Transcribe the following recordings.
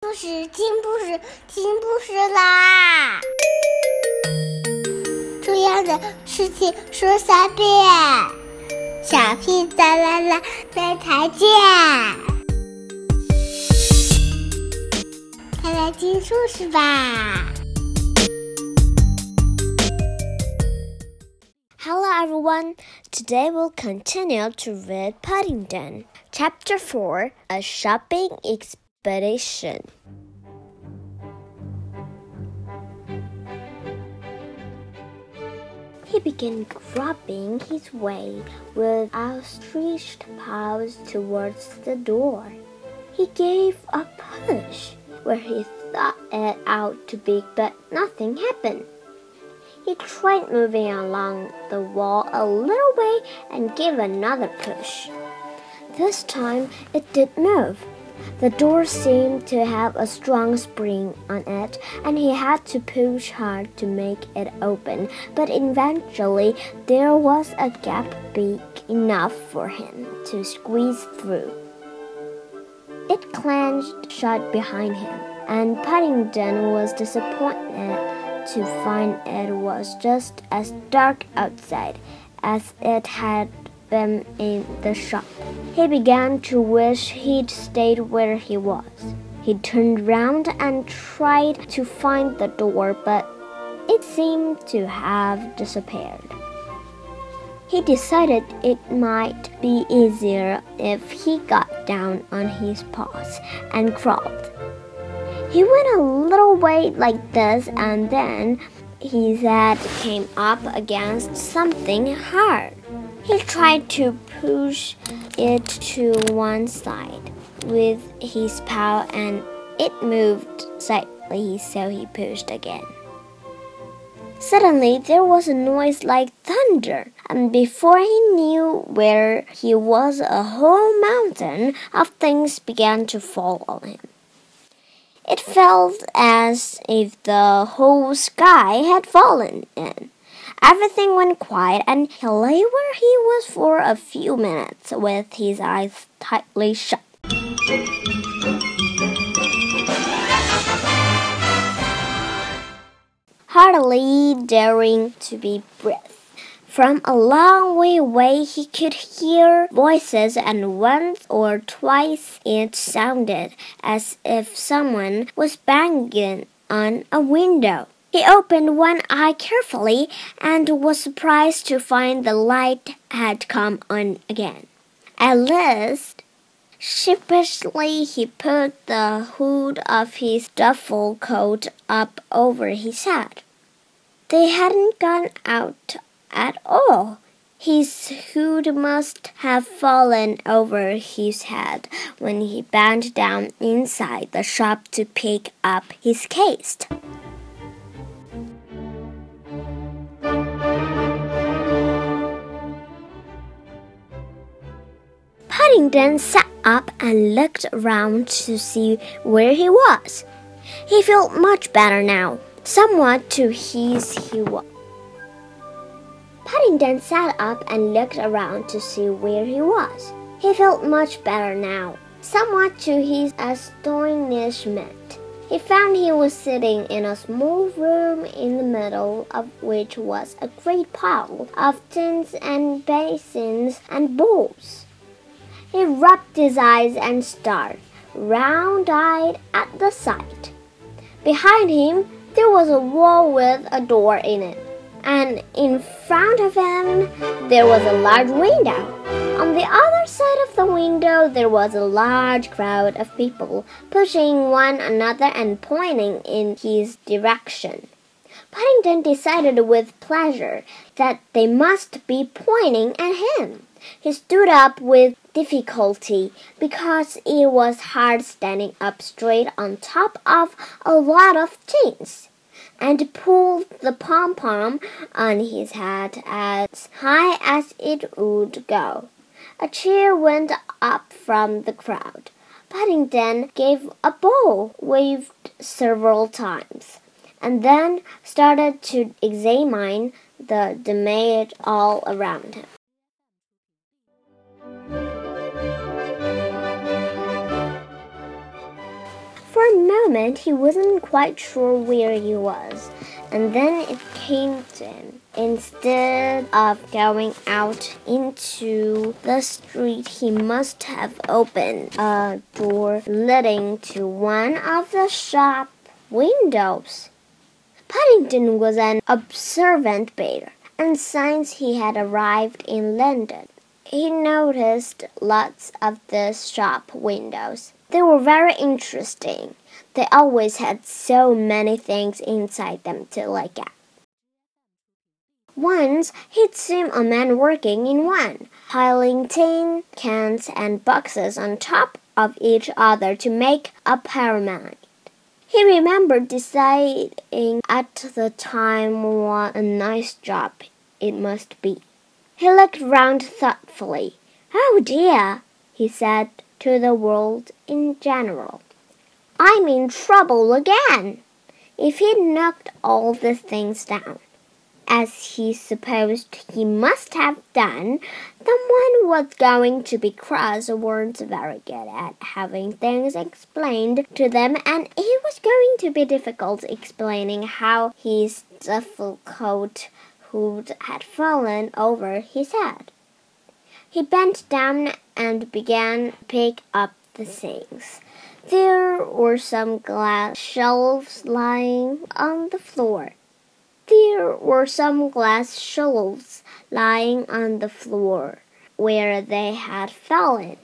故事，听故事，听故事啦！重要的事情说三遍，小屁哒啦啦，明天见！快来听故事吧！Hello everyone. Today we'll continue to read Paddington, Chapter 4 A Shopping He began groping his way with outstretched paws towards the door. He gave a push where he thought it out to be, but nothing happened. He tried moving along the wall a little way and gave another push. This time it did move. The door seemed to have a strong spring on it, and he had to push hard to make it open, but eventually there was a gap big enough for him to squeeze through. It clenched shut behind him, and Paddington was disappointed to find it was just as dark outside as it had been in the shop. He began to wish he'd stayed where he was. He turned round and tried to find the door, but it seemed to have disappeared. He decided it might be easier if he got down on his paws and crawled. He went a little way like this, and then his head came up against something hard. He tried to push it to one side with his paw, and it moved slightly, so he pushed again. Suddenly, there was a noise like thunder, and before he knew where he was, a whole mountain of things began to fall on him. It felt as if the whole sky had fallen in. Everything went quiet, and he lay where he was for a few minutes with his eyes tightly shut. Hardly daring to be breath. From a long way away, he could hear voices, and once or twice it sounded as if someone was banging on a window. He opened one eye carefully and was surprised to find the light had come on again. At last, sheepishly, he put the hood of his duffel coat up over his head. They hadn't gone out at all. His hood must have fallen over his head when he bent down inside the shop to pick up his case. Paddington sat up and looked around to see where he was. He felt much better now, somewhat to his he was. Paddington sat up and looked around to see where he was. He felt much better now, somewhat to his astonishment. He found he was sitting in a small room in the middle of which was a great pile of tins and basins and bowls. He rubbed his eyes and stared, round eyed, at the sight. Behind him there was a wall with a door in it and in front of him there was a large window. On the other side of the window there was a large crowd of people pushing one another and pointing in his direction. Paddington decided with pleasure that they must be pointing at him. He stood up with difficulty because it was hard standing up straight on top of a lot of things and pulled the pom pom on his hat as high as it would go. A cheer went up from the crowd. Paddington gave a bow, waved several times, and then started to examine the damage all around him. Moment, he wasn't quite sure where he was, and then it came to him. Instead of going out into the street, he must have opened a door leading to one of the shop windows. Paddington was an observant bear, and since he had arrived in London, he noticed lots of the shop windows. They were very interesting. They always had so many things inside them to look at. Once he'd seen a man working in one, piling tin cans and boxes on top of each other to make a pyramid. He remembered deciding at the time what a nice job it must be. He looked round thoughtfully. Oh dear, he said to the world in general. I'm in trouble again. If he'd knocked all the things down, as he supposed he must have done, someone was going to be cross weren't very good at having things explained to them, and it was going to be difficult explaining how his duffel coat hood had fallen over his head. He bent down and began to pick up the things. There were some glass shelves lying on the floor. There were some glass shelves lying on the floor where they had fallen.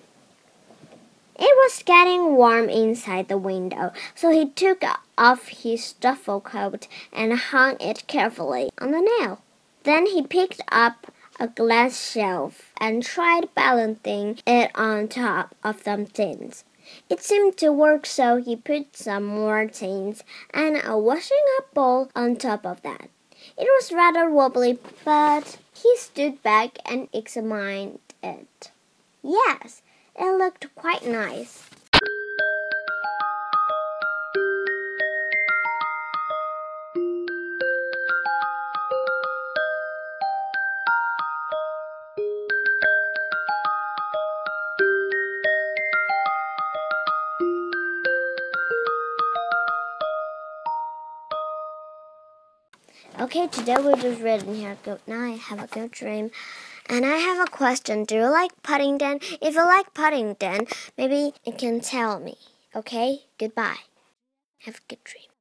It was getting warm inside the window, so he took off his duffel coat and hung it carefully on the nail. Then he picked up a glass shelf and tried balancing it on top of some tins. It seemed to work, so he put some more tins and a washing up bowl on top of that. It was rather wobbly, but he stood back and examined it. Yes, it looked quite nice. Okay, today we're just reading here. Good night. Have a good dream. And I have a question. Do you like Paddington? If you like Paddington, maybe you can tell me. Okay? Goodbye. Have a good dream.